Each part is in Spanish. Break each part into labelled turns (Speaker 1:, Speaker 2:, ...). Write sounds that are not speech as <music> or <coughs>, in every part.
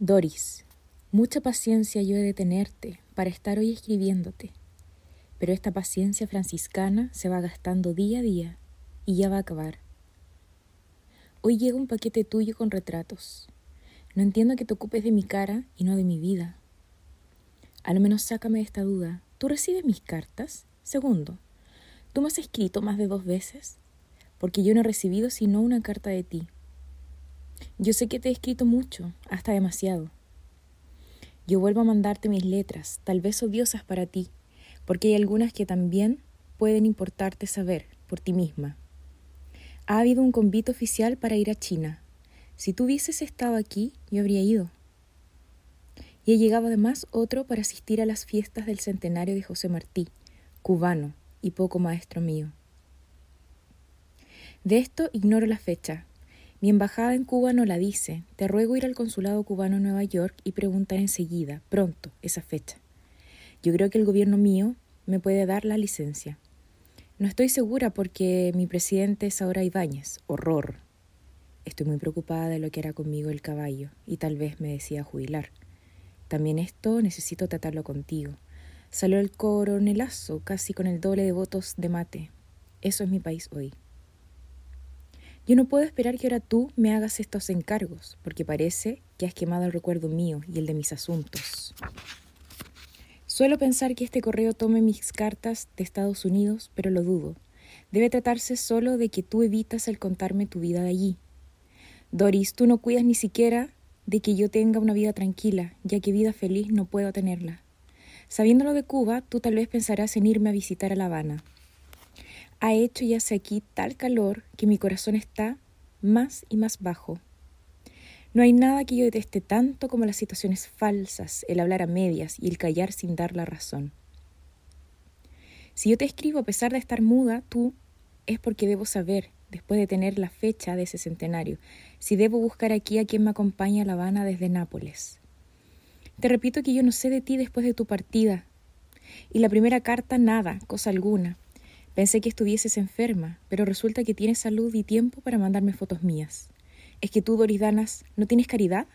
Speaker 1: Doris, mucha paciencia yo he de tenerte para estar hoy escribiéndote, pero esta paciencia franciscana se va gastando día a día y ya va a acabar. Hoy llega un paquete tuyo con retratos. No entiendo que te ocupes de mi cara y no de mi vida. A lo menos sácame de esta duda. ¿Tú recibes mis cartas? Segundo, ¿tú me has escrito más de dos veces? Porque yo no he recibido sino una carta de ti. Yo sé que te he escrito mucho, hasta demasiado. Yo vuelvo a mandarte mis letras, tal vez odiosas para ti, porque hay algunas que también pueden importarte saber por ti misma. Ha habido un convite oficial para ir a China. Si tú hubieses estado aquí, yo habría ido. Y he llegado además otro para asistir a las fiestas del centenario de José Martí, cubano y poco maestro mío. De esto ignoro la fecha. Mi embajada en Cuba no la dice. Te ruego ir al consulado cubano en Nueva York y preguntar enseguida, pronto, esa fecha. Yo creo que el gobierno mío me puede dar la licencia. No estoy segura porque mi presidente es ahora Ibáñez. Horror. Estoy muy preocupada de lo que hará conmigo el caballo y tal vez me decida jubilar. También esto necesito tratarlo contigo. Salió el coronelazo casi con el doble de votos de mate. Eso es mi país hoy. Yo no puedo esperar que ahora tú me hagas estos encargos, porque parece que has quemado el recuerdo mío y el de mis asuntos. Suelo pensar que este correo tome mis cartas de Estados Unidos, pero lo dudo. Debe tratarse solo de que tú evitas el contarme tu vida de allí. Doris, tú no cuidas ni siquiera de que yo tenga una vida tranquila, ya que vida feliz no puedo tenerla. Sabiéndolo de Cuba, tú tal vez pensarás en irme a visitar a La Habana. Ha hecho y hace aquí tal calor que mi corazón está más y más bajo. No hay nada que yo deteste tanto como las situaciones falsas, el hablar a medias y el callar sin dar la razón. Si yo te escribo a pesar de estar muda, tú es porque debo saber, después de tener la fecha de ese centenario, si debo buscar aquí a quien me acompañe a La Habana desde Nápoles. Te repito que yo no sé de ti después de tu partida. Y la primera carta nada, cosa alguna. Pensé que estuvieses enferma, pero resulta que tienes salud y tiempo para mandarme fotos mías. ¿Es que tú, Doris Danas, no tienes caridad?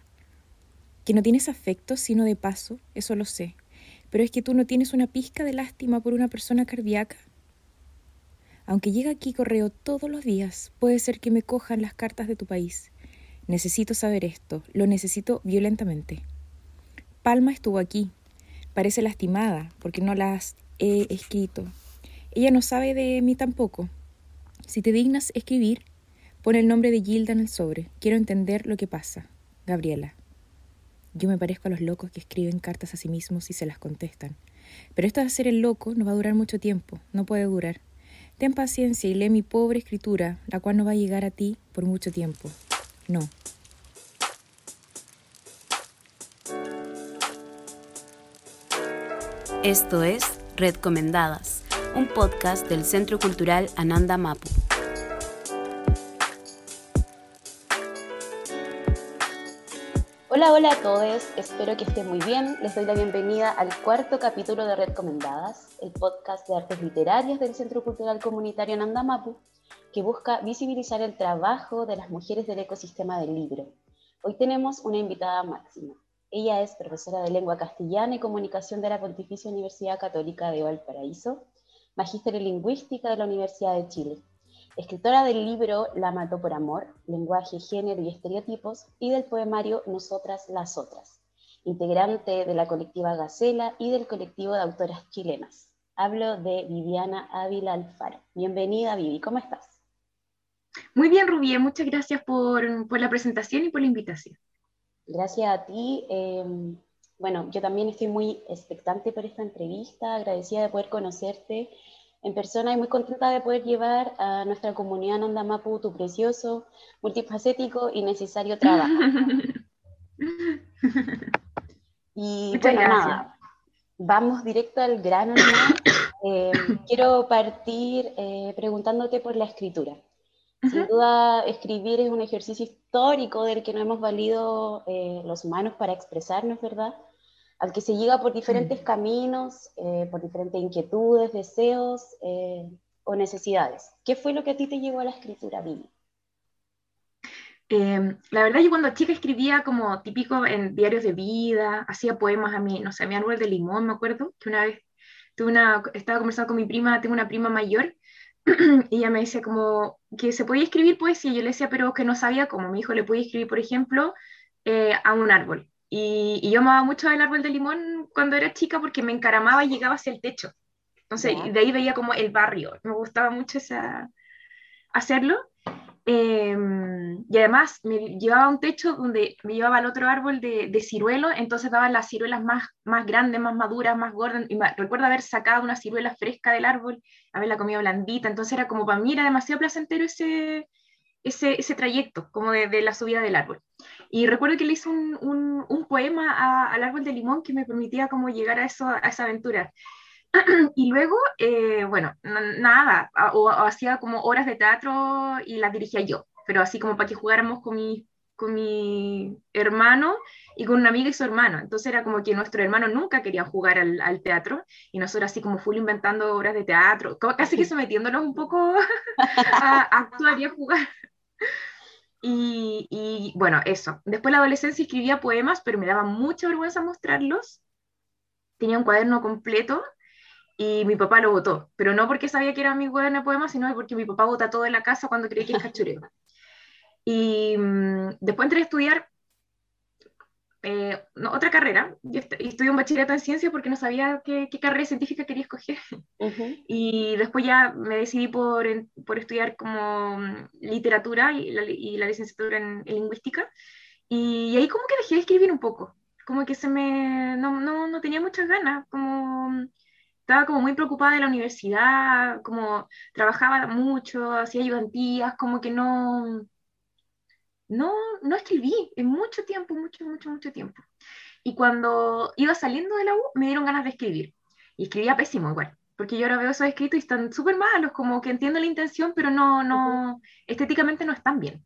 Speaker 1: ¿Que no tienes afecto, sino de paso? Eso lo sé. Pero es que tú no tienes una pizca de lástima por una persona cardíaca. Aunque llegue aquí correo todos los días, puede ser que me cojan las cartas de tu país. Necesito saber esto, lo necesito violentamente. Palma estuvo aquí. Parece lastimada porque no las he escrito. Ella no sabe de mí tampoco. Si te dignas escribir, Pon el nombre de Gilda en el sobre. Quiero entender lo que pasa. Gabriela. Yo me parezco a los locos que escriben cartas a sí mismos y se las contestan. Pero esto de hacer el loco no va a durar mucho tiempo, no puede durar. Ten paciencia y lee mi pobre escritura, la cual no va a llegar a ti por mucho tiempo. No.
Speaker 2: Esto es Red Comendadas, un podcast del Centro Cultural Ananda Mapu. Hola, hola a todos, espero que estén muy bien. Les doy la bienvenida al cuarto capítulo de Red Recomendadas, el podcast de artes literarias del Centro Cultural Comunitario Nandamapu, que busca visibilizar el trabajo de las mujeres del ecosistema del libro. Hoy tenemos una invitada máxima. Ella es profesora de lengua castellana y comunicación de la Pontificia Universidad Católica de Valparaíso, magíster en lingüística de la Universidad de Chile escritora del libro La mató por amor, lenguaje, género y estereotipos, y del poemario Nosotras las otras, integrante de la colectiva Gacela y del colectivo de autoras chilenas. Hablo de Viviana Ávila Alfaro. Bienvenida, Vivi, ¿cómo estás?
Speaker 3: Muy bien, Rubí, muchas gracias por, la presentación y por la invitación.
Speaker 2: Gracias a ti. Em, bueno, yo también estoy muy expectante por esta entrevista, agradecida de poder conocerte en persona y muy contenta de poder llevar a nuestra comunidad Nandamapu tu precioso, multifacético y necesario trabajo. <laughs> y bueno, nada, vamos directo al grano. <coughs> Eh, quiero partir eh, preguntándote por la escritura. Sin duda, escribir es un ejercicio histórico del que no hemos valido eh, los humanos para expresarnos, ¿verdad? Al que se llega por diferentes mm. caminos, eh, por diferentes inquietudes, deseos eh, o necesidades. ¿Qué fue lo que a ti te llevó a la escritura, Vivi?
Speaker 3: Em, la verdad, yo cuando chica escribía como típico en diarios de vida, hacía poemas a mí, no sé, a mi árbol de limón, me acuerdo, que una vez tuve una, estaba conversando con mi prima, tengo una prima mayor, <clears throat> y ella me decía como que se podía escribir poesía, yo le decía, pero que no sabía cómo, mi hijo le podía escribir, por ejemplo, eh, a un árbol. Y, y, yo amaba mucho el árbol de limón cuando era chica porque me encaramaba y llegaba hacia el techo. Entonces, de ahí veía como el barrio. Me gustaba mucho esa, hacerlo. Em, y además me llevaba a un techo donde me llevaba al otro árbol de, de ciruelo, entonces daban las ciruelas más, más grandes, más maduras, más gordas. Y recuerdo haber sacado una ciruela fresca del árbol, haberla comido blandita, entonces era como para mí era demasiado placentero ese, ese, ese trayecto, como de, la subida del árbol. Y recuerdo que le hice un, un, poema al árbol de limón que me permitía como llegar a, eso, a esa aventura. <clears throat> y luego, eh, bueno, nada, o, hacía como horas de teatro y las dirigía yo, pero así como para que jugáramos con mi, con mi hermano y con una amiga y su hermano. Entonces era como que nuestro hermano nunca quería jugar al, al teatro y nosotros así como full inventando obras de teatro, casi que sometiéndonos un poco <laughs> a, a actuar y a jugar. Y, y, bueno, eso. Después la adolescencia escribía poemas, pero me daba mucha vergüenza mostrarlos. Tenía un cuaderno completo y mi papá lo votó, pero no porque sabía que era mi cuaderno de poemas, sino porque mi papá vota todo en la casa cuando cree que es cachureo. <laughs> Y mmm, después entré a estudiar eh, no, otra carrera, y estudié un bachillerato en ciencias porque no sabía qué, qué carrera científica quería escoger. <laughs> Uh -huh. Y después ya me decidí por, por estudiar como literatura y la, y la licenciatura en, en, lingüística. Y ahí como que dejé de escribir un poco, como que se me, no, no, no tenía muchas ganas, como estaba como muy preocupada de la universidad, como trabajaba mucho, hacía ayudantías, como que no, no, no escribí en mucho tiempo, mucho, mucho, mucho tiempo. Y cuando iba saliendo de la U, me dieron ganas de escribir. Y escribía pésimo igual, porque yo ahora veo esos escritos y están súper malos, como que entiendo la intención, pero no, no, estéticamente no están bien.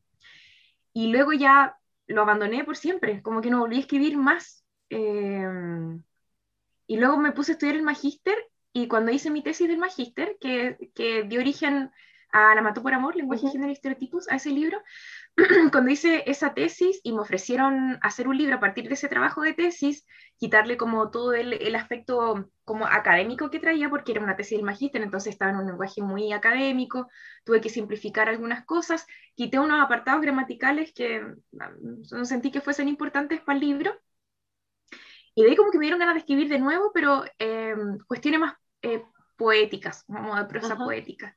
Speaker 3: Y luego ya lo abandoné por siempre, como que no volví a escribir más. Eh, y luego me puse a estudiar el magíster y cuando hice mi tesis del magíster, que, que dio origen a La Mató por Amor, Lenguaje, uh -huh. Género y Estereotipos, a ese libro, <clears throat> cuando hice esa tesis y me ofrecieron hacer un libro a partir de ese trabajo de tesis, quitarle como todo el, el aspecto como académico que traía, porque era una tesis del magíster, entonces estaba en un lenguaje muy académico, tuve que simplificar algunas cosas, quité unos apartados gramaticales que no sentí que fuesen importantes para el libro, y de ahí como que me dieron ganas de escribir de nuevo, pero eh, cuestiones más eh, poéticas, como de prosa -huh. poética.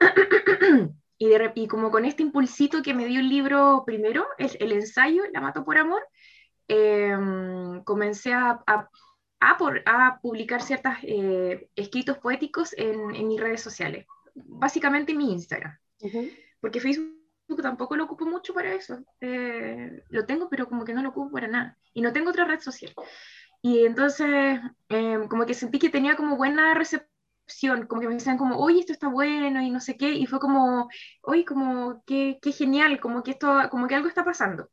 Speaker 3: <clears throat> <clears throat> y, de, y, como con este impulsito que me dio el libro primero, el, el ensayo, La Mato por Amor, eh, comencé a, a, a, por, a, publicar ciertos eh, escritos poéticos en, en, mis redes sociales, básicamente en mi Instagram, uh -huh. porque Facebook tampoco lo ocupo mucho para eso. Eh, lo tengo, pero como que no lo ocupo para nada. Y no tengo otra red social. Y entonces, eh, como que sentí que tenía como buena recepción, como que me decían como, oye, esto está bueno y no sé qué. Y fue como, oye, como, qué, qué genial, como que esto, como que algo está pasando.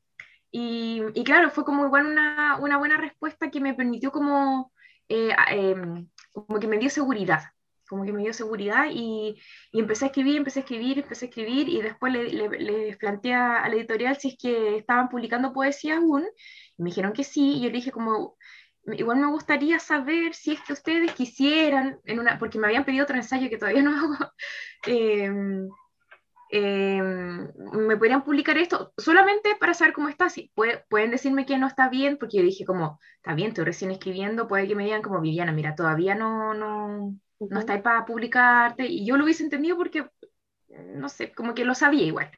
Speaker 3: Y, y claro, fue como igual una, una buena respuesta que me permitió como, eh, como que me dio seguridad como que me dio seguridad y, y, empecé a escribir, empecé a escribir, empecé a escribir y después le, le, le, planteé a la editorial si es que estaban publicando poesía aún y me dijeron que sí y yo le dije como igual me gustaría saber si es que ustedes quisieran en una porque me habían pedido otro ensayo que todavía no hago eh, <laughs> eh, me podrían publicar esto solamente para saber cómo está, si puede, pueden decirme que no está bien, porque yo dije como, está bien, estoy recién escribiendo, puede que me digan como, Viviana, mira, todavía no, no, no está ahí para publicarte, y yo lo hubiese entendido porque, no sé, como que lo sabía igual.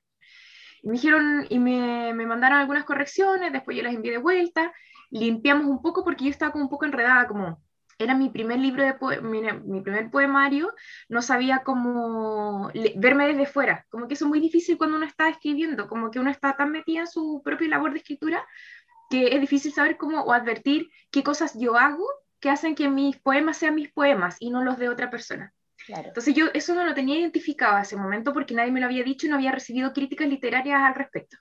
Speaker 3: Y me dijeron, y me, me mandaron algunas correcciones, después yo las envié de vuelta, limpiamos un poco porque yo estaba como un poco enredada, como era mi primer libro de mi, mi, primer poemario, no sabía cómo verme desde fuera, como que eso es muy difícil cuando uno está escribiendo, como que uno está tan metida en su propia labor de escritura que es difícil saber cómo o advertir qué cosas yo hago que hacen que mis poemas sean mis poemas y no los de otra persona. Claro. Entonces yo eso no lo tenía identificado a ese momento porque nadie me lo había dicho y no había recibido críticas literarias al respecto.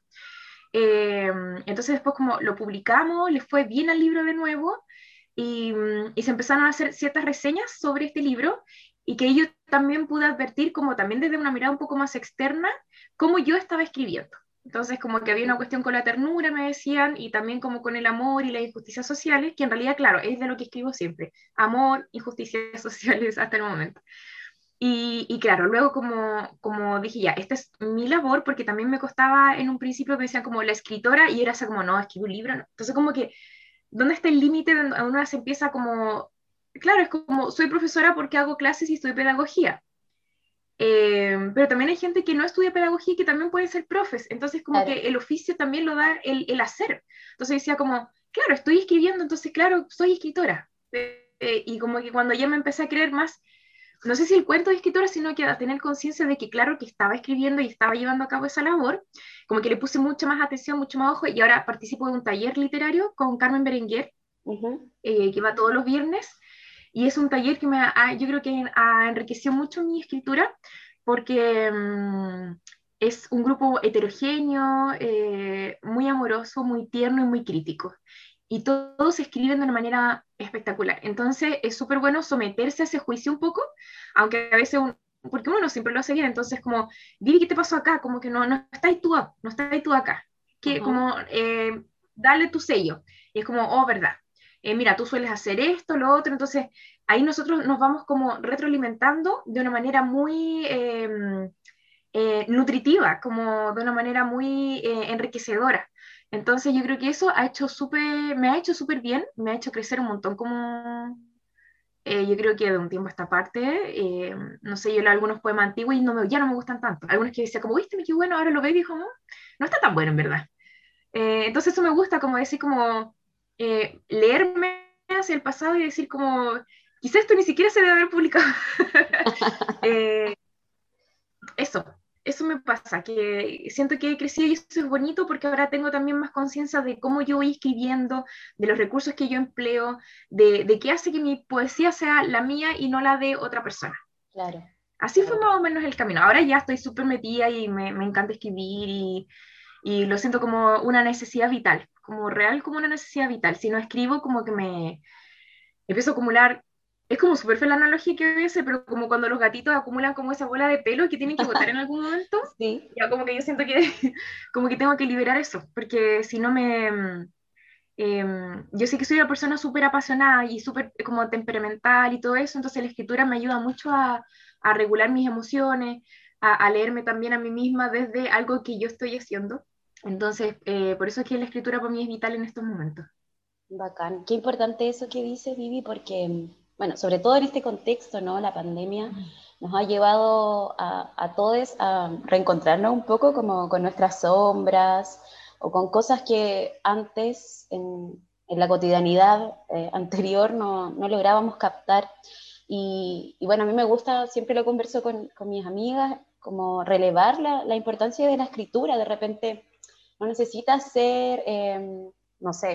Speaker 3: Eh, entonces después como lo publicamos, le fue bien al libro de nuevo y, y, se empezaron a hacer ciertas reseñas sobre este libro y que yo también pude advertir como también desde una mirada un poco más externa cómo yo estaba escribiendo. Entonces, como que había una cuestión con la ternura, me decían, y también como con el amor y las injusticias sociales, que en realidad, claro, es de lo que escribo siempre. Amor, injusticias <laughs> sociales hasta el momento. Y, y, claro, luego como, como dije, ya, esta es mi labor, porque también me costaba en un principio, me decían como la escritora, y era así como, no, escribo un libro. No. Entonces, como que, ¿dónde está el límite una se empieza como, claro, es como, soy profesora porque hago clases y estudio pedagogía eh, pero también hay gente que no estudia pedagogía y que también puede ser profes. Entonces, como que el oficio también lo da el, el, hacer. Entonces decía como, claro, estoy escribiendo, entonces, claro, soy escritora. Eh, y como que cuando ya me empecé a creer más, no sé si el cuento de escritora, sino que a tener conciencia de que, claro, que estaba escribiendo y estaba llevando a cabo esa labor, como que le puse mucha más atención, mucho más ojo, y ahora participo de un taller literario con Carmen Berenguer, eh, que va todos los viernes, y es un taller que me ha, yo creo que ha enriquecido mucho mi escritura porque mm, es un grupo heterogéneo, eh, muy amoroso, muy tierno y muy crítico. Y todos escriben de una manera espectacular. Entonces es súper bueno someterse a ese juicio un poco, aunque a veces porque uno no siempre lo hace bien, entonces como, dile qué te pasó acá, como que no, no estás tú, no estás tú acá, que como, eh, dale tu sello, y es como, oh, verdad, eh, mira, tú sueles hacer esto, lo otro, entonces ahí nosotros nos vamos como retroalimentando de una manera muy em, eh, nutritiva, como de una manera muy eh, enriquecedora. Entonces yo creo que eso ha hecho súper, me ha hecho súper bien, me ha hecho crecer un montón como, yo creo que de un tiempo a esta parte, no sé, yo leo algunos poemas antiguos y no me, ya no me gustan tanto. Algunos que decía como, viste, qué bueno, ahora lo veo y dijo, no, no está tan bueno en verdad. entonces eso me gusta, como decir, como eh, leerme hacia el pasado y decir como, quizás esto ni siquiera se debe haber publicado. <laughs> Eh, eso, eso me pasa, que siento que he crecido y eso es bonito porque ahora tengo también más conciencia de cómo yo voy escribiendo, de los recursos que yo empleo, de, de qué hace que mi poesía sea la mía y no la de otra persona.
Speaker 2: Claro.
Speaker 3: Así fue más o menos el camino. Ahora ya estoy súper metida y me, me, encanta escribir y, y, lo siento como una necesidad vital como real, como una necesidad vital. Si no escribo, como que me empiezo a acumular. Es como súper fea la analogía que voy pero como cuando los gatitos acumulan como esa bola de pelo que tienen que botar en <laughs> algún momento,
Speaker 2: sí.
Speaker 3: ya como que yo siento que, <laughs> como que tengo que liberar eso, porque si no me... Eh, yo sé que soy una persona súper apasionada y súper como temperamental y todo eso, entonces la escritura me ayuda mucho a, a regular mis emociones, a, a, leerme también a mí misma desde algo que yo estoy haciendo. Entonces, eh, por eso es que la escritura para mí es vital en estos momentos.
Speaker 2: Bacán. Qué importante eso que dices, Vivi, porque, bueno, sobre todo en este contexto, ¿no? La pandemia nos ha llevado a, a todos a reencontrarnos un poco como con nuestras sombras o con cosas que antes en, en la cotidianidad eh, anterior no, no, lográbamos captar. Y, y, bueno, a mí me gusta, siempre lo converso con, con mis amigas, como relevar la, la importancia de la escritura. De repente no necesitas ser, em, no sé,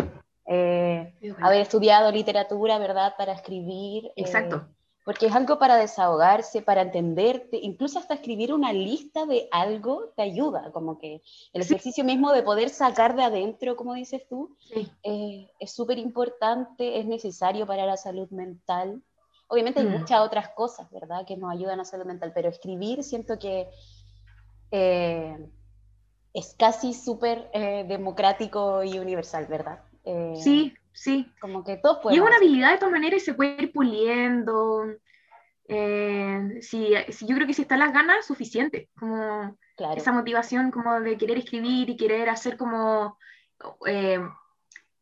Speaker 2: eh, haber estudiado literatura, ¿verdad?, para escribir.
Speaker 3: Eh, Exacto.
Speaker 2: porque es algo para desahogarse, para entenderte, incluso hasta escribir una lista de algo te ayuda, como que el ejercicio mismo de poder sacar de adentro, como dices tú, eh, es súper importante, es necesario para la salud mental. Obviamente hay mm. muchas otras cosas, ¿verdad?, que nos ayudan a la salud mental, pero escribir siento que es casi súper eh, democrático y universal, ¿verdad?
Speaker 3: Eh, sí, sí.
Speaker 2: Como que todos
Speaker 3: pueden. Y es una habilidad de todas maneras y se puede ir puliendo. Eh, si, yo creo que si están las ganas, suficiente. Como esa motivación como de querer escribir y querer hacer como em,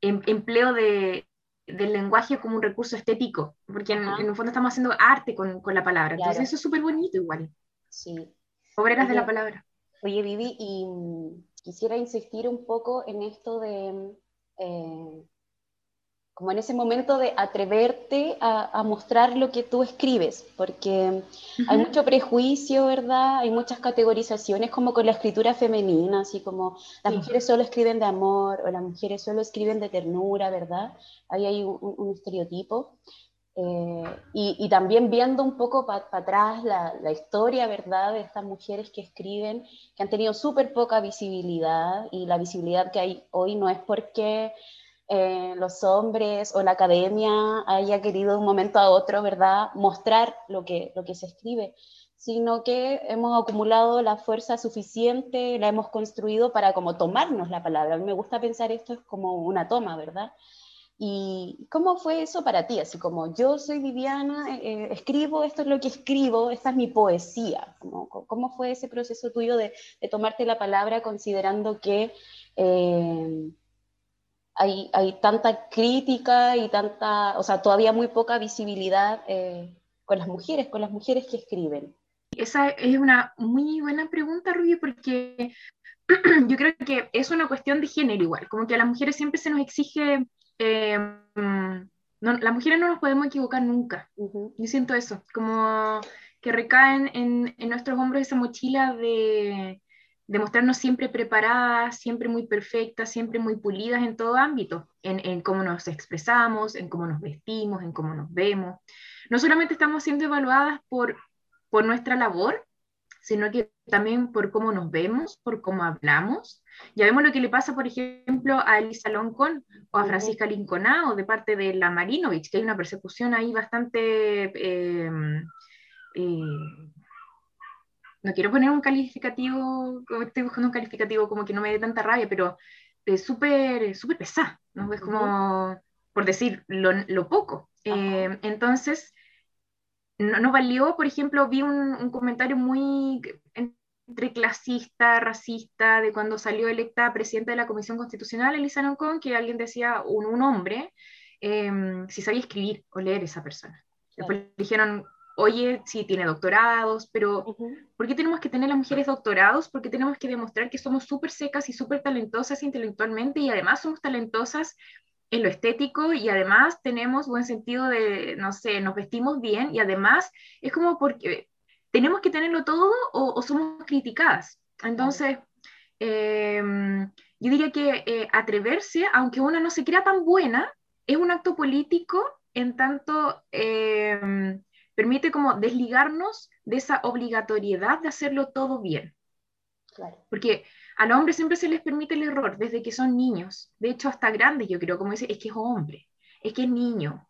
Speaker 3: empleo de, del lenguaje como un recurso estético, porque en, en, el fondo estamos haciendo arte con, con la palabra. Entonces eso es súper bonito igual.
Speaker 2: Sí.
Speaker 3: Obreras de la palabra.
Speaker 2: Oye, Vivi, y mm, quisiera insistir un poco en esto de, eh, como en ese momento de atreverte a, mostrar lo que tú escribes, porque hay mucho prejuicio, ¿verdad? Hay muchas categorizaciones como con la escritura femenina, así como las mujeres solo escriben de amor o las mujeres solo escriben de ternura, ¿verdad? Ahí hay un estereotipo. Eh, y, también viendo un poco para atrás la, la, historia, ¿verdad?, de estas mujeres que escriben, que han tenido súper poca visibilidad y la visibilidad que hay hoy no es porque eh, los hombres o la academia haya querido de un momento a otro, ¿verdad?, mostrar lo que, lo que se escribe, sino que hemos acumulado la fuerza suficiente, la hemos construido para como tomarnos la palabra. A mí me gusta pensar esto es como una toma, ¿verdad? ¿Y cómo fue eso para ti? Así como yo soy Viviana, eh, eh, escribo, esto es lo que escribo, esta es mi poesía. ¿Cómo, fue ese proceso tuyo de, tomarte la palabra considerando que eh, hay, hay, tanta crítica y tanta, o sea, todavía muy poca visibilidad con las mujeres, con las mujeres que escriben?
Speaker 3: Esa es una muy buena pregunta, Rubio, porque <clears throat> yo creo que es una cuestión de género igual, como que a las mujeres siempre se nos exige eh, no, las mujeres no nos podemos equivocar nunca. Yo siento eso, como que recaen en, en, nuestros hombros esa mochila de, de, mostrarnos siempre preparadas, siempre muy perfectas, siempre muy pulidas en todo ámbito, en, en, cómo nos expresamos, en cómo nos vestimos, en cómo nos vemos. No solamente estamos siendo evaluadas por, por nuestra labor, sino que también por cómo nos vemos, por cómo hablamos, ya vemos lo que le pasa, por ejemplo, a Elisa Loncón o a Francisca Linconao de parte de la Marinovich, que hay una persecución ahí bastante... Em, eh, no quiero poner un calificativo, estoy buscando un calificativo como que no me dé tanta rabia, pero es súper súper pesada, ¿no? Es como, por decir, lo, lo poco. Eh, entonces, no, no, valió, por ejemplo, vi un, un comentario muy entre clasista, racista, de cuando salió electa presidenta de la Comisión Constitucional, Elisa Noncon, que alguien decía, un, un hombre, em, si sabía escribir o leer esa persona. Después dijeron, oye, sí, tiene doctorados, pero ¿por qué tenemos que tener las mujeres doctorados? Porque tenemos que demostrar que somos súper secas y súper talentosas intelectualmente y además somos talentosas en lo estético y además tenemos buen sentido de, no sé, nos vestimos bien y además es como porque tenemos que tenerlo todo o, somos criticadas. Entonces, em, yo diría que eh, atreverse, aunque una no se crea tan buena, es un acto político en tanto em, permite como desligarnos de esa obligatoriedad de hacerlo todo bien. Porque al hombre siempre se les permite el error desde que son niños. De hecho, hasta grandes, yo creo, como dice, es que es hombre, es que es niño.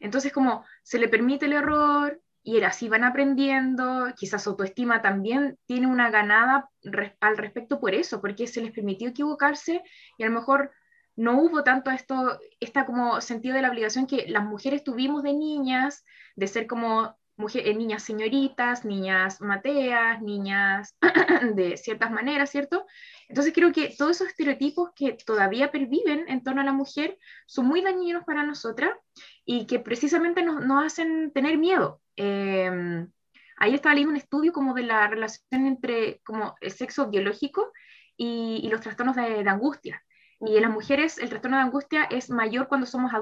Speaker 3: Entonces, como se le permite el error, y así van aprendiendo, quizás autoestima también tiene una ganada al respecto por eso, porque se les permitió equivocarse y a lo mejor no hubo tanto esto, esta como sentido de la obligación que las mujeres tuvimos de niñas, de ser como mujer, eh, niñas señoritas, niñas mateas, niñas <clears throat> de ciertas maneras, ¿cierto? Entonces creo que todos esos estereotipos que todavía perviven en torno a la mujer son muy dañinos para nosotras y que precisamente nos, nos hacen tener miedo, eh, ahí estaba leyendo un estudio como de la relación entre como el sexo biológico y, y los trastornos de, de, angustia. Y en las mujeres el trastorno de angustia es mayor cuando somos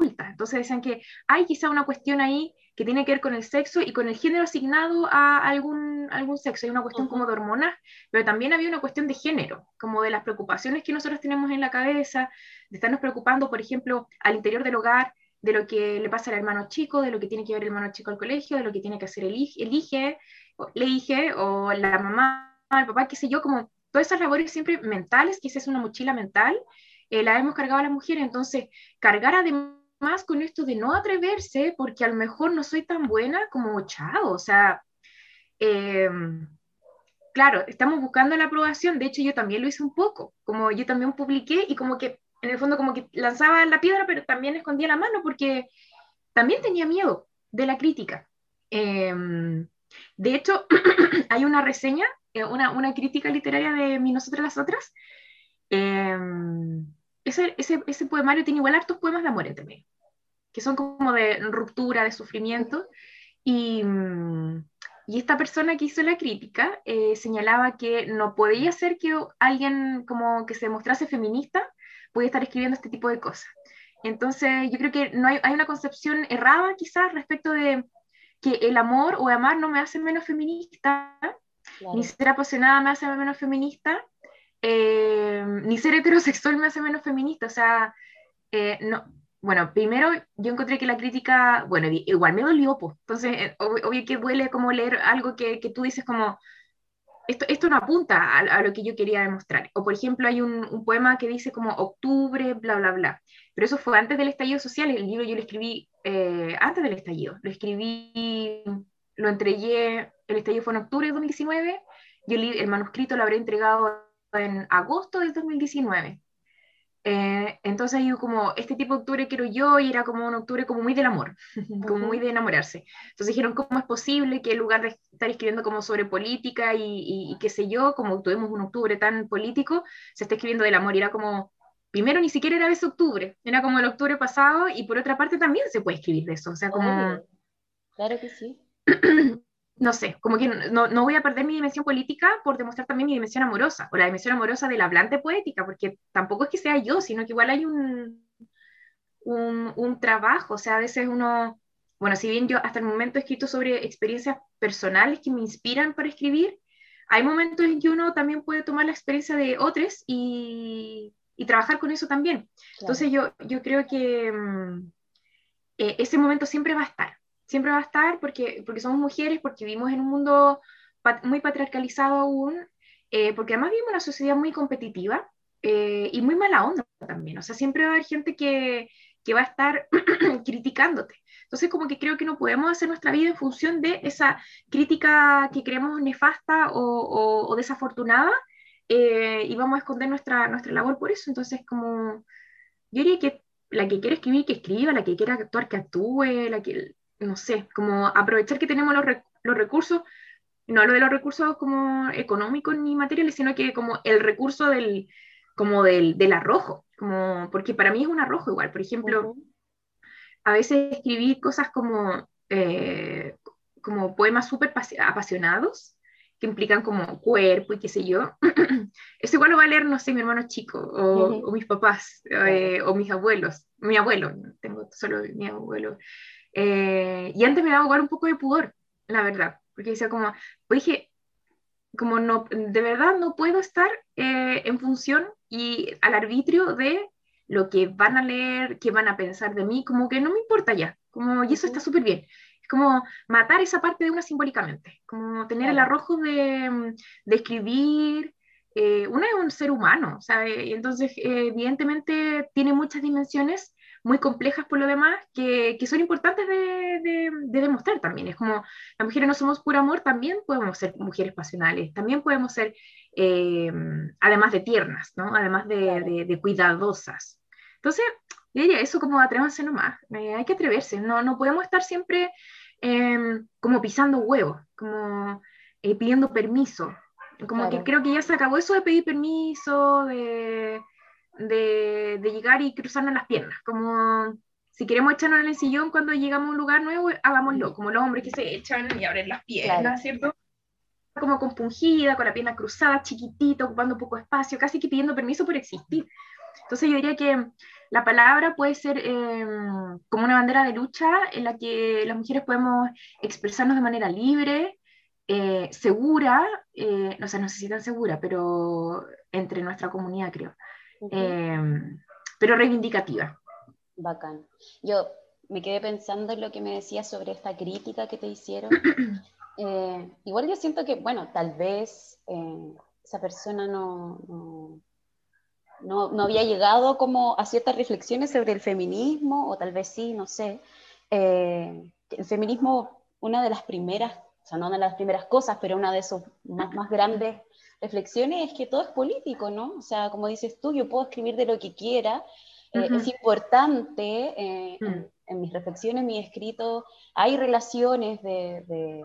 Speaker 3: adultas. Entonces decían que hay quizá una cuestión ahí que tiene que ver con el sexo y con el género asignado a algún, algún sexo. Hay una cuestión como de hormonas, pero también había una cuestión de género, como de las preocupaciones que nosotros tenemos en la cabeza, de estarnos preocupando, por ejemplo, al interior del hogar, de lo que le pasa al hermano chico, de lo que tiene que ver el hermano chico al colegio, de lo que tiene que hacer el, elige, le hije, o la mamá, el papá, qué sé yo, como todas esas labores siempre mentales, es una mochila mental, eh, la hemos cargado a las mujeres, entonces cargar además con esto de no atreverse, porque a lo mejor no soy tan buena como chao, o sea, em, claro, estamos buscando la aprobación, de hecho yo también lo hice un poco, como yo también publiqué y como que en el fondo como que lanzaba la piedra, pero también escondía la mano porque también tenía miedo de la crítica. Em, de hecho, <clears throat> hay una reseña, eh, una, una, crítica literaria de Mi Nosotras las Otras. Eh, ese, ese, ese, poemario tiene igual hartos poemas de amor entre medio, que son como de ruptura, de sufrimiento. Y, y esta persona que hizo la crítica eh, señalaba que no podía ser que alguien como que se mostrase feminista puede estar escribiendo este tipo de cosas. Entonces, yo creo que no hay, hay una concepción errada quizás respecto de que el amor o amar no me hace menos feminista, ni ser apasionada me hace menos feminista, eh, ni ser heterosexual me hace menos feminista. O sea, eh, no, bueno, primero yo encontré que la crítica, bueno, igual me dolió, pues. Entonces, eh, obvio, que duele como leer algo que, que tú dices como, esto, esto no apunta a, lo que yo quería demostrar. O por ejemplo, hay un, un, poema que dice como octubre, bla, bla, bla. Pero eso fue antes del estallido social, el libro yo lo escribí eh, antes del estallido, lo escribí, lo entregué, el estallido fue en octubre de 2019, y el, el manuscrito lo habré entregado en agosto del 2019. Eh, entonces yo como, este tipo de octubre quiero yo, y era como un octubre como muy del amor, <laughs> como muy de enamorarse. Entonces dijeron, ¿cómo es posible que en lugar de estar escribiendo como sobre política y, y, qué sé yo, como tuvimos un octubre tan político, se está escribiendo del amor? Y era como, primero ni siquiera era ese octubre, era como el octubre pasado, y por otra parte también se puede escribir de eso, o sea, como...
Speaker 2: Claro que sí. <clears throat>
Speaker 3: no sé, como que no, no, voy a perder mi dimensión política por demostrar también mi dimensión amorosa, o la dimensión amorosa del hablante poética, porque tampoco es que sea yo, sino que igual hay un, un, un, trabajo, o sea, a veces uno, bueno, si bien yo hasta el momento he escrito sobre experiencias personales que me inspiran para escribir, hay momentos en que uno también puede tomar la experiencia de otros y, y trabajar con eso también. Claro. Entonces yo, yo creo que mm, eh, ese momento siempre va a estar siempre va a estar porque, porque somos mujeres, porque vivimos en un mundo muy patriarcalizado aún, eh, porque además vivimos una sociedad muy competitiva eh, y muy mala onda también. O sea, siempre va a haber gente que, que va a estar <clears throat> criticándote. Entonces, como que creo que no podemos hacer nuestra vida en función de esa crítica que creemos nefasta o, o, desafortunada eh, y vamos a esconder nuestra, nuestra labor por eso. Entonces, como yo diría que la que quiere escribir, que escriba, la que quiera actuar, que actúe, la que, no sé, como aprovechar que tenemos los, rec los recursos, no hablo de los recursos como económicos ni materiales, sino que como el recurso del, como del, del arrojo, como, porque para mí es un arrojo igual, por ejemplo, uh -huh. a veces escribí cosas como, eh, como poemas súper apasionados, que implican como cuerpo y qué sé yo, <clears throat> eso igual lo va a leer, no sé, mi hermano chico, o, uh -huh. o mis papás, eh, o mis abuelos, mi abuelo, tengo solo mi abuelo, eh, y antes me daba igual un poco de pudor, la verdad, porque decía como, dije, como no, de verdad no puedo estar eh, en función y al arbitrio de lo que van a leer, qué van a pensar de mí, como que no me importa ya, como, y eso está súper bien. Es como matar esa parte de una simbólicamente, como tener el arrojo de, de escribir, eh, uno es un ser humano, y entonces eh, evidentemente tiene muchas dimensiones muy complejas por lo demás, que, que son importantes de, de, de, demostrar también. Es como, las mujeres no somos puro amor, también podemos ser mujeres pasionales, también podemos ser, eh, además de tiernas, ¿no? Además de, de, cuidadosas. Entonces, yo diría eso como atrévanse nomás, eh, hay que atreverse, no, no podemos estar siempre eh, como pisando huevos, como eh, pidiendo permiso. Como claro. que creo que ya se acabó eso de pedir permiso, de de, de, llegar y cruzarnos las piernas, como si queremos echarnos en el sillón cuando llegamos a un lugar nuevo, hagámoslo, como los hombres que se echan y abren las piernas, claro. ¿cierto? Como compungida, con la pierna cruzada, chiquitita, ocupando poco espacio, casi que pidiendo permiso por existir. Entonces yo diría que la palabra puede ser eh, como una bandera de lucha en la que las mujeres podemos expresarnos de manera libre, eh, segura, eh, o sea, no sé si tan segura, pero entre nuestra comunidad creo. Uh -huh. eh, pero reivindicativa.
Speaker 2: Bacán. Yo me quedé pensando en lo que me decías sobre esta crítica que te hicieron. <clears throat> eh, igual yo siento que, bueno, tal vez eh, esa persona no, no, no, no, había llegado como a ciertas reflexiones sobre el feminismo, o tal vez sí, no sé. Eh, el feminismo, una de las primeras, o sea, no una de las primeras cosas, pero una de sus más, más grandes reflexiones es que todo es político, ¿no? O sea, como dices tú, yo puedo escribir de lo que quiera. Uh -huh. eh, es importante eh, uh -huh. en, en, mis reflexiones, en mi escrito, hay relaciones de, de,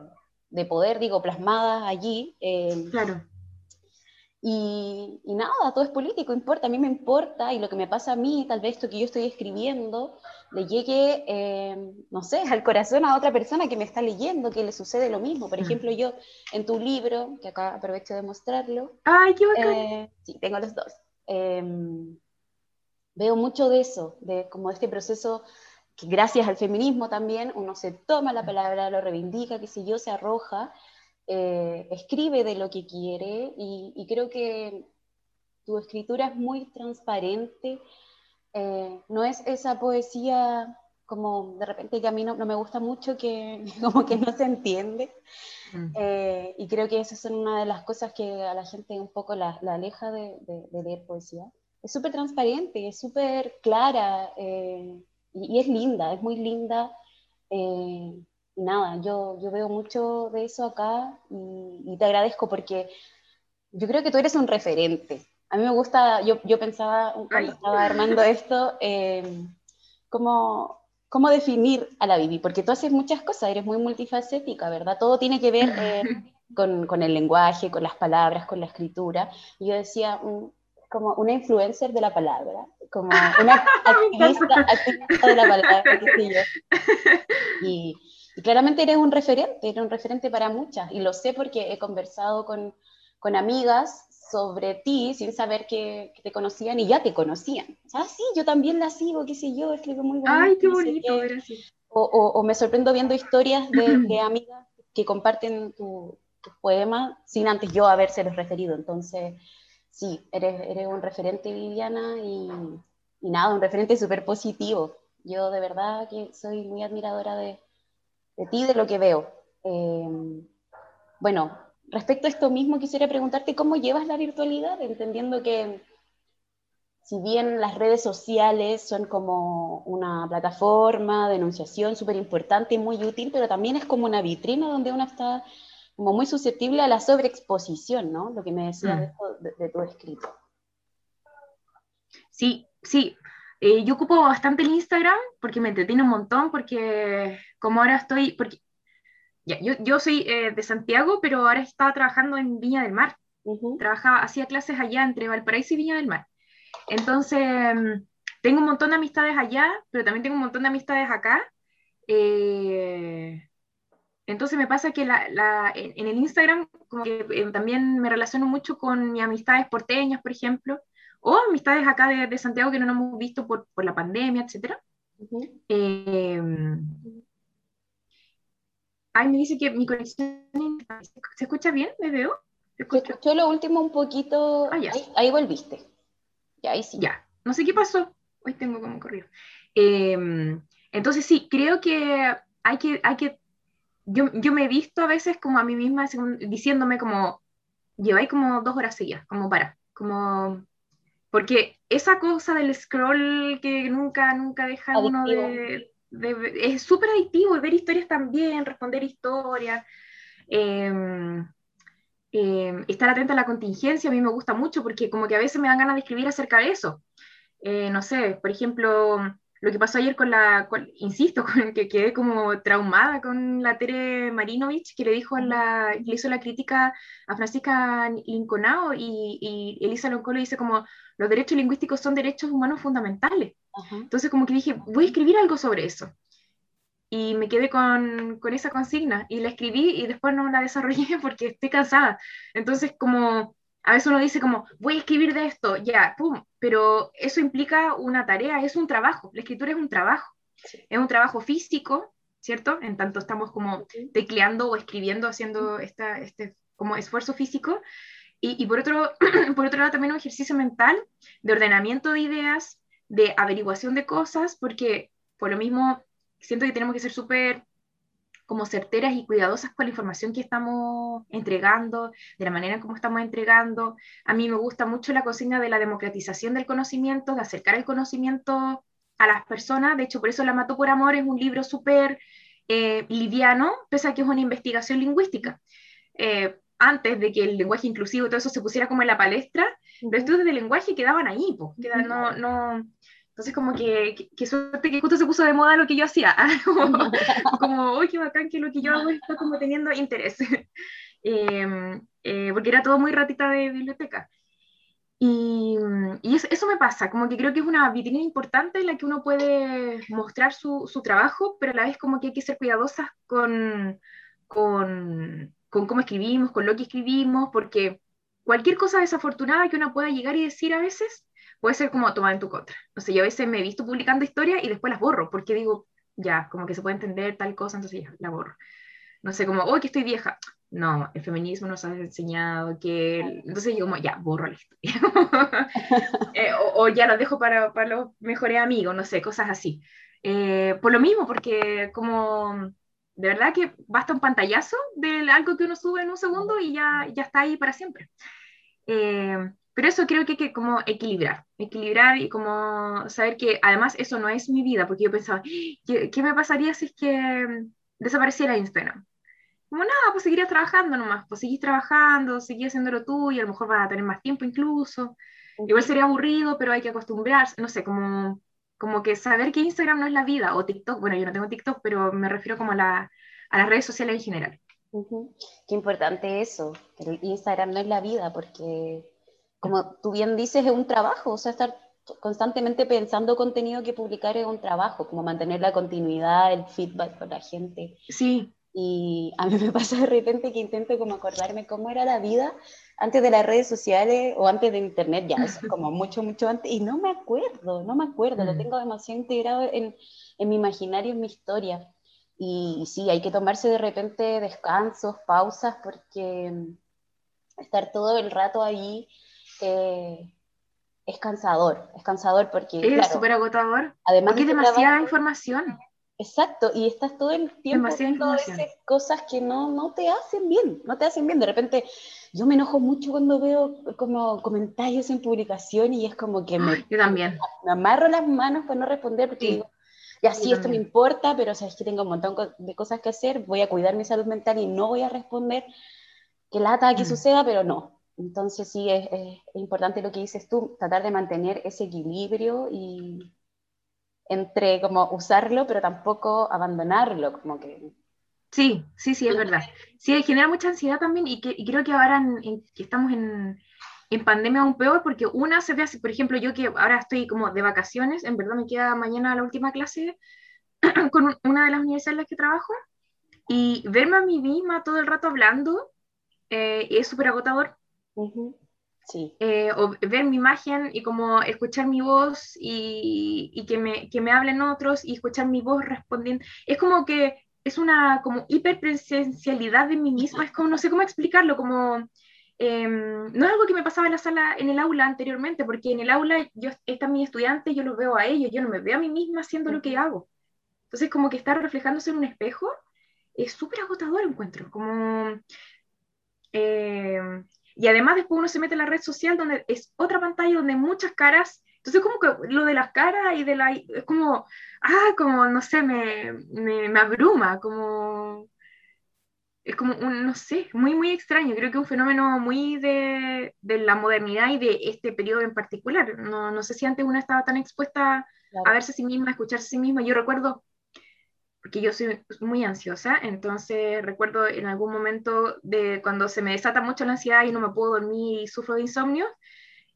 Speaker 2: de poder, digo, plasmadas allí. Eh,
Speaker 3: claro.
Speaker 2: Y, y, nada, todo es político, importa, a mí me importa, y lo que me pasa a mí, tal vez esto que yo estoy escribiendo, le llegue, eh, no sé, al corazón a otra persona que me está leyendo, que le sucede lo mismo. Por ejemplo, yo en tu libro, que acá aprovecho de mostrarlo,
Speaker 3: ¡ay, qué bacán!
Speaker 2: Eh, sí, tengo los dos. Eh, veo mucho de eso, de como este proceso que gracias al feminismo también uno se toma la palabra, lo reivindica, que si yo se arroja, eh, escribe de lo que quiere y, y, creo que tu escritura es muy transparente, eh, no es esa poesía como de repente que a mí no, no, me gusta mucho, que <laughs> como que no se entiende. Mm. Eh, y creo que esas son una de las cosas que a la gente un poco la, la aleja de, de, de, leer poesía. Es súper transparente, es súper clara y, y, es linda, es muy linda. Nada, yo, yo veo mucho de eso acá y, te agradezco porque yo creo que tú eres un referente. A mí me gusta, yo, yo pensaba cuando estaba armando esto, eh, cómo, cómo definir a la Bibi, porque tú haces muchas cosas, eres muy multifacética, ¿verdad? Todo tiene que ver eh, <laughs> con, con, el lenguaje, con las palabras, con la escritura. Y yo decía, mm, como una influencer de la palabra, como una <laughs> activista, de la palabra, qué sé yo. Y, y, claramente eres un referente, eres un referente para muchas, y lo sé porque he conversado con, con amigas sobre ti sin saber que, te conocían y ya te conocían. Ah, sí, yo también la sigo, qué sé yo, escribo muy bonito.
Speaker 3: Ay, qué bonito, gracias.
Speaker 2: O, o, me sorprendo viendo historias de, <clears throat> de amigas que comparten tu, tu poema sin antes yo habérselos referido. Entonces, sí, eres, eres un referente, Viviana, y, y nada, un referente súper positivo. Yo de verdad que soy muy admiradora de, de ti, de lo que veo. Eh, bueno, respecto a esto mismo, quisiera preguntarte cómo llevas la virtualidad, entendiendo que si bien las redes sociales son como una plataforma de enunciación súper importante y muy útil, pero también es como una vitrina donde uno está como muy susceptible a la sobreexposición, ¿no? Lo que me decías mm. de, tu escrito.
Speaker 3: Sí, sí. Eh, yo ocupo bastante el Instagram porque me entretiene un montón, porque como ahora estoy, porque ya, yo, yo soy eh, de Santiago, pero ahora estaba trabajando en Viña del Mar. Trabajaba, hacía clases allá entre Valparaíso y Viña del Mar. Entonces, mm, tengo un montón de amistades allá, pero también tengo un montón de amistades acá. Eh, entonces me pasa que la, la, en, el Instagram como que, eh, también me relaciono mucho con mis amistades porteñas, por ejemplo, o amistades acá de, de Santiago que no nos hemos visto por, por la pandemia, etc. eh, ay, me dice que mi conexión... ¿Se escucha bien? ¿Me veo?
Speaker 2: ¿Se escuchó lo último un poquito... Ah, ya. Ahí, volviste.
Speaker 3: Ya, ahí sí. Ya. No sé qué pasó. Hoy tengo como corrido. Em, entonces sí, creo que hay que, hay que yo, yo me he visto a veces como a mí misma diciéndome como, lleváis como dos horas seguidas, como para, como, porque esa cosa del scroll que nunca, nunca deja uno de, es súper adictivo, ver historias también, responder historias, em, em, estar atenta a la contingencia, a mí me gusta mucho porque como que a veces me dan ganas de escribir acerca de eso. Eh, no sé, por ejemplo, lo que pasó ayer con la, insisto, <laughs> con que quedé como traumada con la Tere Marinovich, que le dijo a la, le hizo la crítica a Francisca Linconao y, y Elisa Loncolo dice como los derechos lingüísticos son derechos humanos fundamentales. Entonces como que dije, voy a escribir algo sobre eso. Y me quedé con, con esa consigna y la escribí y después no la desarrollé <laughs> porque estoy cansada. Entonces como a veces uno dice como, voy a escribir de esto, ya, pum, pero eso implica una tarea, es un trabajo, la escritura es un trabajo, es un trabajo físico, ¿cierto? En tanto estamos como tecleando o escribiendo, haciendo esta, este como esfuerzo físico, y, y por, otro, <clears throat> por otro lado también un ejercicio mental de ordenamiento de ideas, de averiguación de cosas, porque por lo mismo siento que tenemos que ser súper como certeras y cuidadosas con la información que estamos entregando, de la manera en cómo estamos entregando. A mí me gusta mucho la consigna de la democratización del conocimiento, de acercar el conocimiento a las personas. De hecho, por eso La Mato por Amor es un libro súper eh, liviano, pese a que es una investigación lingüística. Eh, antes de que el lenguaje inclusivo y todo eso se pusiera como en la palestra, los estudios de lenguaje quedaban ahí, pues, no, entonces, como que, que, suerte que justo se puso de moda lo que yo hacía. <laughs> <laughs> como, uy, qué bacán que lo que yo hago está como teniendo interés. <laughs> Em, eh, porque era todo muy ratita de biblioteca. Y, y eso, eso, me pasa, como que creo que es una vitrina importante en la que uno puede mostrar su, su trabajo, pero a la vez como que hay que ser cuidadosas con, con, con cómo escribimos, con lo que escribimos, porque cualquier cosa desafortunada que uno pueda llegar y decir a veces puede ser como tomar en tu contra. No sé, yo a veces me he visto publicando historias y después las borro, porque digo, ya, como que se puede entender tal cosa, entonces ya, la borro. No sé, como, hoy que estoy vieja. No, el feminismo nos ha enseñado que... Entonces yo como, ya, borro la historia. <laughs> Eh, o, ya lo dejo para, para, los mejores amigos, no sé, cosas así. Eh, por lo mismo, porque como de verdad que basta un pantallazo de algo que uno sube en un segundo y ya, ya está ahí para siempre. Eh, pero eso creo que hay que como equilibrar, equilibrar y como saber que además eso no es mi vida, porque yo pensaba, ¿qué, qué me pasaría si es que desapareciera Instagram. Como nada, pues seguirías trabajando nomás, pues seguís trabajando, seguís haciendo lo tuyo, a lo mejor vas a tener más tiempo incluso. Igual sería aburrido, pero hay que acostumbrarse, no sé, como, como que saber que Instagram no es la vida, o TikTok, bueno, yo no tengo TikTok, pero me refiero como a, la, a las redes sociales en general.
Speaker 2: Qué importante eso, que el Instagram no es la vida, porque como tú bien dices, es un trabajo, o sea, estar constantemente pensando contenido que publicar es un trabajo, como mantener la continuidad, el feedback con la gente.
Speaker 3: Sí.
Speaker 2: Y a mí me pasa de repente que intento como acordarme cómo era la vida antes de las redes sociales o antes de internet, ya, eso es <laughs> como mucho, mucho antes, y no me acuerdo, no me acuerdo, lo mm. tengo demasiado integrado en, en mi imaginario, en mi historia. Y, sí, hay que tomarse de repente descansos, pausas, porque estar todo el rato ahí eh, es cansador, es cansador porque...
Speaker 3: Es súper agotador. Además porque es demasiada información.
Speaker 2: Exacto, y estás todo el tiempo haciendo cosas que no, no te hacen bien, no te hacen bien. De repente, yo me enojo mucho cuando veo como comentarios en publicación y es como que me,
Speaker 3: yo también.
Speaker 2: me amarro las manos para no responder porque digo, ya sí, esto me importa, pero sabes que tengo un montón de cosas que hacer, voy a cuidar mi salud mental y no voy a responder. Que lata que mm. suceda, pero no, entonces sí, es, importante lo que dices tú, tratar de mantener ese equilibrio y entre como usarlo, pero tampoco abandonarlo, como que...
Speaker 3: Sí, sí, sí, es verdad. Sí, genera mucha ansiedad también y, que, creo que ahora que estamos en, en, pandemia aún peor, porque una se ve así, por ejemplo, yo que ahora estoy como de vacaciones, en verdad me queda mañana la última clase <clears throat> con una de las universidades en las que trabajo, y verme a mí misma todo el rato hablando eh, es súper agotador
Speaker 2: Sí.
Speaker 3: Eh, o ver mi imagen y como escuchar mi voz y, y, que, me, que me hablen otros y escuchar mi voz respondiendo. Es como que es una como hiperpresencialidad de mí misma, es como, no sé cómo explicarlo, como... Em, no es algo que me pasaba en la sala, en el aula anteriormente, porque en el aula yo están mis estudiantes, yo los veo a ellos, yo no me veo a mí misma haciendo lo que hago. Entonces, como que estar reflejándose en un espejo es súper agotador, encuentro. Como, eh, y además después uno se mete en la red social donde es otra pantalla donde hay muchas caras. Entonces como que lo de las caras y de la... Es como, ah, como, no sé, me, me, me abruma, como... Es como un, no sé, muy, muy extraño. Creo que es un fenómeno muy de, de, la modernidad y de este periodo en particular. No, no sé si antes uno estaba tan expuesta a verse a sí misma, a escucharse a sí misma. Yo recuerdo porque yo soy muy ansiosa, entonces recuerdo en algún momento de cuando se me desata mucho la ansiedad y no me puedo dormir y sufro de insomnio,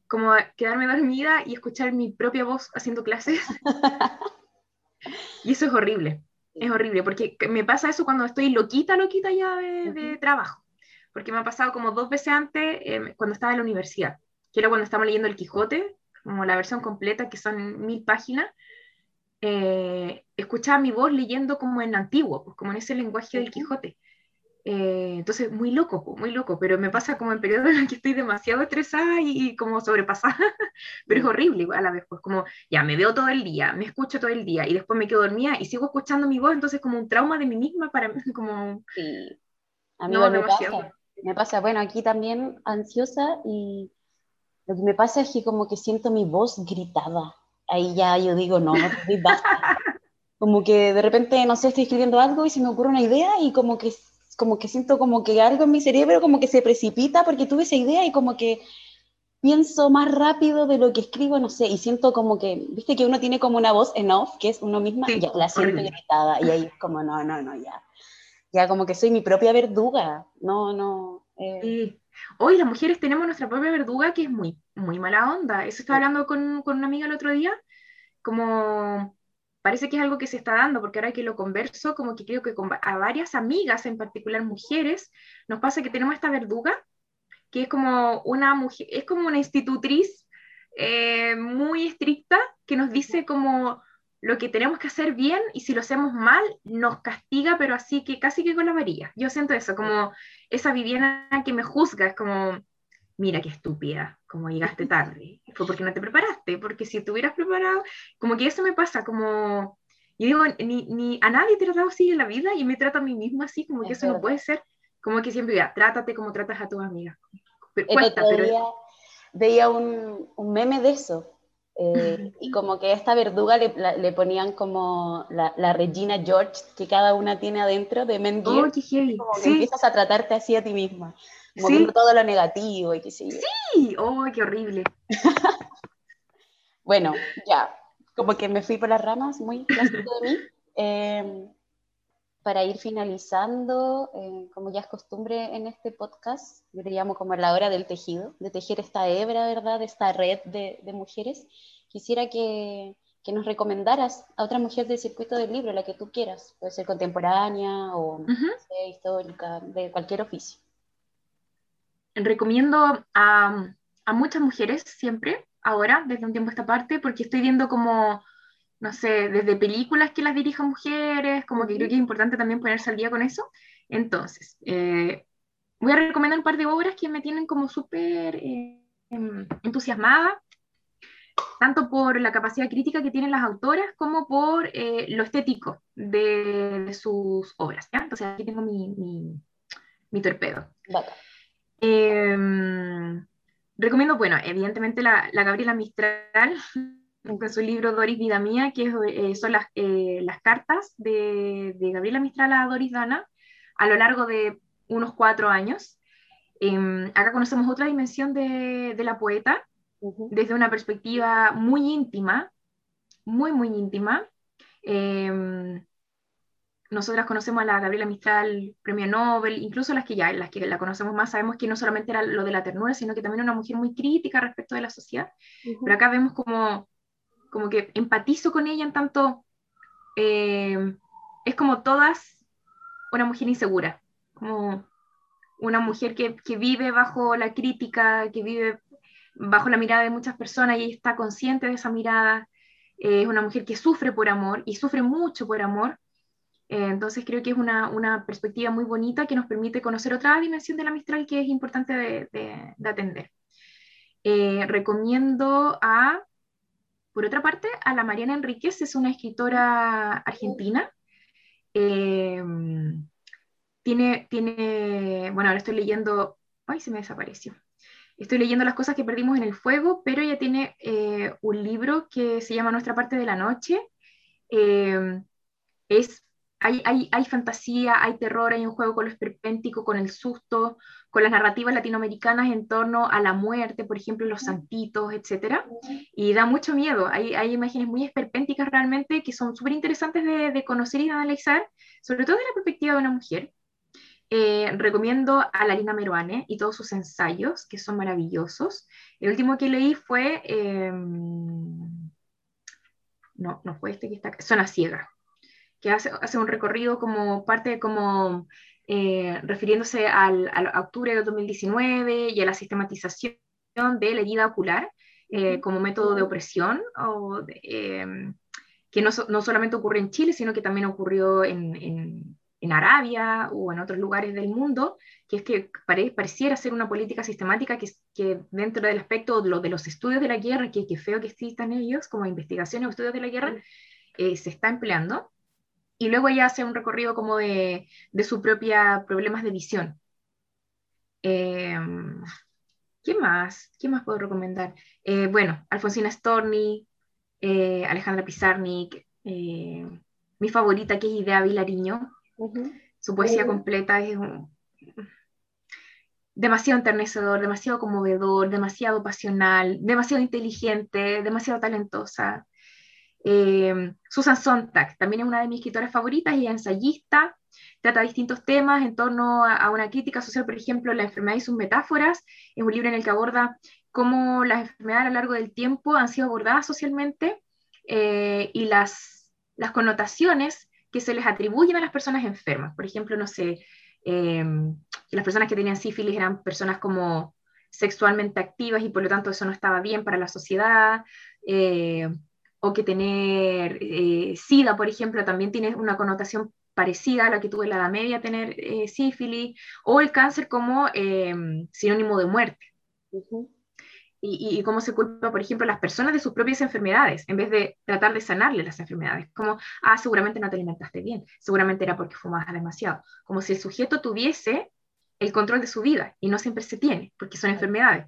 Speaker 3: como quedarme dormida y escuchar mi propia voz haciendo clases. <laughs> y eso es horrible, es horrible, porque me pasa eso cuando estoy loquita, loquita ya de, trabajo, porque me ha pasado como dos veces antes em, cuando estaba en la universidad, que era cuando estábamos leyendo El Quijote, como la versión completa, que son mil páginas, eh, escuchaba mi voz leyendo como en antiguo, pues como en ese lenguaje del Quijote. Eh, entonces, muy loco, pues, muy loco, pero me pasa como en periodos en los que estoy demasiado estresada y, como sobrepasada, <laughs> pero es horrible a la vez, pues como ya me veo todo el día, me escucho todo el día y después me quedo dormida y sigo escuchando mi voz, entonces como un trauma de mí misma para mí, <laughs> como...
Speaker 2: Sí, a mí me pasa, me pasa, bueno, aquí también ansiosa y lo que me pasa es que como que siento mi voz gritada, ahí ya yo digo, no, basta. Como que de repente, no sé, estoy escribiendo algo y se me ocurre una idea y como que, como que siento como que algo en mi cerebro como que se precipita porque tuve esa idea y como que pienso más rápido de lo que escribo, no sé, y siento como que, viste que uno tiene como una voz en off, que es uno misma, y ya la siento gritada, y ahí es como, no, no, no, ya. Ya como que soy mi propia verduga, no, no.
Speaker 3: Eh. Hoy las mujeres tenemos nuestra propia verduga que es muy, muy mala onda. Eso estaba hablando con, con una amiga el otro día, como parece que es algo que se está dando, porque ahora que lo converso, como que creo que a varias amigas, en particular mujeres, nos pasa que tenemos esta verduga, que es como una mujer, es como una institutriz eh, muy estricta, que nos dice como lo que tenemos que hacer bien y si lo hacemos mal, nos castiga, pero así que casi que con la varilla. Yo siento eso, como esa Viviana que me juzga, es como, mira qué estúpida, como llegaste tarde. <laughs> Fue porque no te preparaste, porque si te hubieras preparado, como que eso me pasa, como, yo digo, ni, ni a nadie te he tratado así en la vida y me trato a mí misma así, como que eso no puede ser, como que siempre diga, trátate como tratas a tus amigas.
Speaker 2: Cuesta, pero... Veía, un, un, meme de eso, Eh, y como que a esta verduga le, le ponían como la, la, Regina George que cada una tiene adentro de Men
Speaker 3: Oh,
Speaker 2: como que
Speaker 3: Sí,
Speaker 2: empiezas a tratarte así a ti misma, como
Speaker 3: Sí.
Speaker 2: todo lo negativo y qué sé yo.
Speaker 3: sí. Oh, qué horrible. <laughs>
Speaker 2: Bueno, ya, como que me fui por las ramas, muy clásico de mí. <laughs> Eh, para ir finalizando, eh, como ya es costumbre en este podcast, yo le llamo como la hora del tejido, de tejer esta hebra, ¿verdad? Esta red de, de mujeres. Quisiera que, que nos recomendaras a otra mujer del circuito del libro, la que tú quieras. Puede ser contemporánea o
Speaker 3: Ujú.
Speaker 2: sé, histórica, de cualquier oficio.
Speaker 3: recomiendo a, a muchas mujeres siempre, ahora, desde un tiempo a esta parte, porque estoy viendo como, no sé, desde películas que las dirijan mujeres, como que creo que es importante también ponerse al día con eso. Entonces, eh, voy a recomendar un par de obras que me tienen como súper eh, em, entusiasmada, tanto por la capacidad crítica que tienen las autoras como por eh, lo estético de, de sus obras. ¿ya? Entonces, aquí tengo mi, mi, mi torpedo. Eh, recomiendo, bueno, evidentemente la, la Gabriela Mistral, con su libro Doris Vida Mía, que es, eh, son las, eh, las cartas de, de Gabriela Mistral a Doris Dana a lo largo de unos cuatro años. Eh, acá conocemos otra dimensión de, de la poeta,
Speaker 2: Ujú.
Speaker 3: desde una perspectiva muy íntima, muy, muy íntima. Eh, nosotras conocemos a la Gabriela Mistral, premio Nobel, incluso las que ya, las que la conocemos más, sabemos que no solamente era lo de la ternura, sino que también era una mujer muy crítica respecto de la sociedad.
Speaker 2: Ujú.
Speaker 3: Pero acá vemos como, como que empatizo con ella en tanto eh, es como todas una mujer insegura, como una mujer que, que vive bajo la crítica, que vive bajo la mirada de muchas personas y está consciente de esa mirada. Eh, es una mujer que sufre por amor y sufre mucho por amor. Eh, entonces creo que es una, una, perspectiva muy bonita que nos permite conocer otra dimensión de la Mistral que es importante de, de, de atender. Eh, recomiendo a, por otra parte, a la Mariana Enríquez, es una escritora argentina. Eh, tiene, tiene, bueno, ahora estoy leyendo, ay, se me desapareció. Estoy leyendo las cosas que perdimos en el fuego, pero ella tiene eh, un libro que se llama Nuestra parte de la noche. Eh, es, hay, hay, hay, fantasía, hay terror, hay un juego con lo esperpéntico, con el susto, con las narrativas latinoamericanas en torno a la muerte, por ejemplo, los santitos, etc. Y da mucho miedo. Hay, hay imágenes muy esperpénticas realmente que son súper interesantes de, de conocer y de analizar, sobre todo desde la perspectiva de una mujer. Eh, recomiendo a Larina Meruane y todos sus ensayos, que son maravillosos. El último que leí fue, eh, no, no fue este que está, Zona Ciega, que hace, hace un recorrido como parte, como eh, refiriéndose al, al, octubre de 2019 y a la sistematización de la herida ocular eh, como método de opresión, o de, eh, que no, no, solamente ocurre en Chile, sino que también ocurrió en, en en Arabia o en otros lugares del mundo, que es que pare, pareciera ser una política sistemática que, que, dentro del aspecto de, lo, de los estudios de la guerra, que, que feo que existan ellos como investigaciones o estudios de la guerra, eh, se está empleando. Y luego ella hace un recorrido como de, de su propia problemas de visión. Eh, ¿Qué más? ¿Qué más puedo recomendar? Eh, bueno, Alfonsina Storni, eh, Alejandra Pizarnik, mi favorita que es Idea Vilariño, Uh -huh. Su poesía uh -huh. completa es un, demasiado enternecedor, demasiado conmovedor, demasiado pasional, demasiado inteligente, demasiado talentosa. Eh, Susan Sontag también es una de mis escritoras favoritas y ensayista, trata distintos temas en torno a, una crítica social, por ejemplo, la enfermedad y sus metáforas. Es un libro en el que aborda cómo las enfermedades a lo largo del tiempo han sido abordadas socialmente eh, y las, las connotaciones que se les atribuyen a las personas enfermas. Por ejemplo, no sé, eh, las personas que tenían sífilis eran personas como sexualmente activas y por lo tanto eso no estaba bien para la sociedad, o que tener eh, SIDA, por ejemplo, también tiene una connotación parecida a la que tuve en la Edad Media, tener eh, sífilis, o el cáncer como sinónimo de muerte. Uh -huh y, y, cómo se culpa, por ejemplo, a las personas de sus propias enfermedades, en vez de tratar de sanarle las enfermedades. Como, ah, seguramente no te alimentaste bien, seguramente era porque fumabas demasiado. Como si el sujeto tuviese el control de su vida, y no siempre se tiene, porque son enfermedades.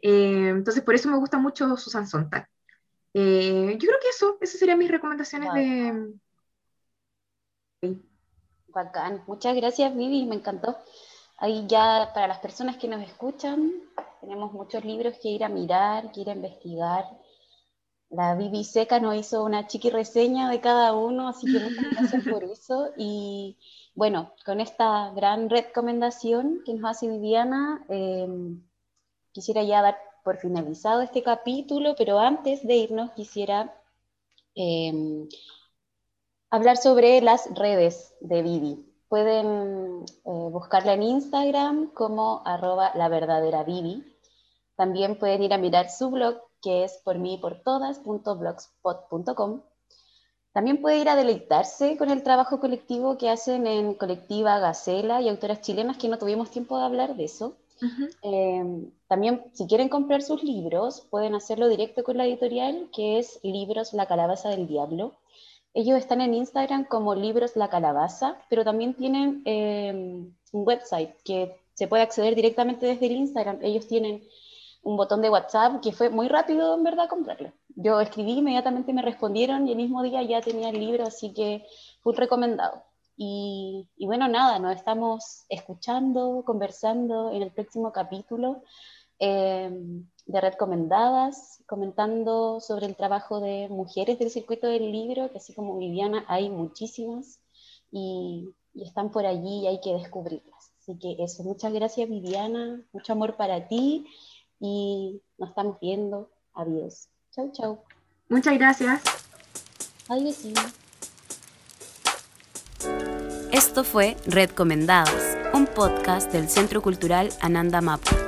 Speaker 3: Eh, entonces, por eso me gusta mucho Susan Sontag. Eh, yo creo que eso, esas serían mis recomendaciones de...
Speaker 2: Bacán. Muchas gracias, Vivi, me encantó. Ahí ya para las personas que nos escuchan, tenemos muchos libros que ir a mirar, que ir a investigar. La Vivi Seca nos hizo una chiqui reseña de cada uno, así que muchas gracias por <laughs> eso. Y bueno, con esta gran recomendación que nos hace Viviana, eh, quisiera ya dar por finalizado este capítulo, pero antes de irnos quisiera eh, hablar sobre las redes de Vivi. Pueden eh, buscarla en Instagram como arroba la verdadera Vivi. También pueden ir a mirar su blog, que es por mí por todas.blogspot.com. También puede ir a deleitarse con el trabajo colectivo que hacen en Colectiva Gacela y autoras chilenas, que no tuvimos tiempo de hablar de eso. Em, también, si quieren comprar sus libros, pueden hacerlo directo con la editorial, que es Libros La Calabaza del Diablo. Ellos están en Instagram como Libros La Calabaza, pero también tienen em, un website que se puede acceder directamente desde el Instagram. Ellos tienen un botón de WhatsApp que fue muy rápido, en verdad, comprarlo. Yo escribí, inmediatamente me respondieron y el mismo día ya tenía el libro, así que fue recomendado. Y, bueno, nada, nos estamos escuchando, conversando en el próximo capítulo em, de Recomendadas, comentando sobre el trabajo de mujeres del circuito del libro, que así como Viviana hay muchísimas y, y están por allí y hay que descubrirlas. Así que eso, muchas gracias Viviana, mucho amor para ti y nos estamos viendo. Adiós. Chau, chau.
Speaker 3: Muchas gracias.
Speaker 2: Adiós.
Speaker 4: Esto fue Red Comendados, un podcast del Centro Cultural Ananda Mapu.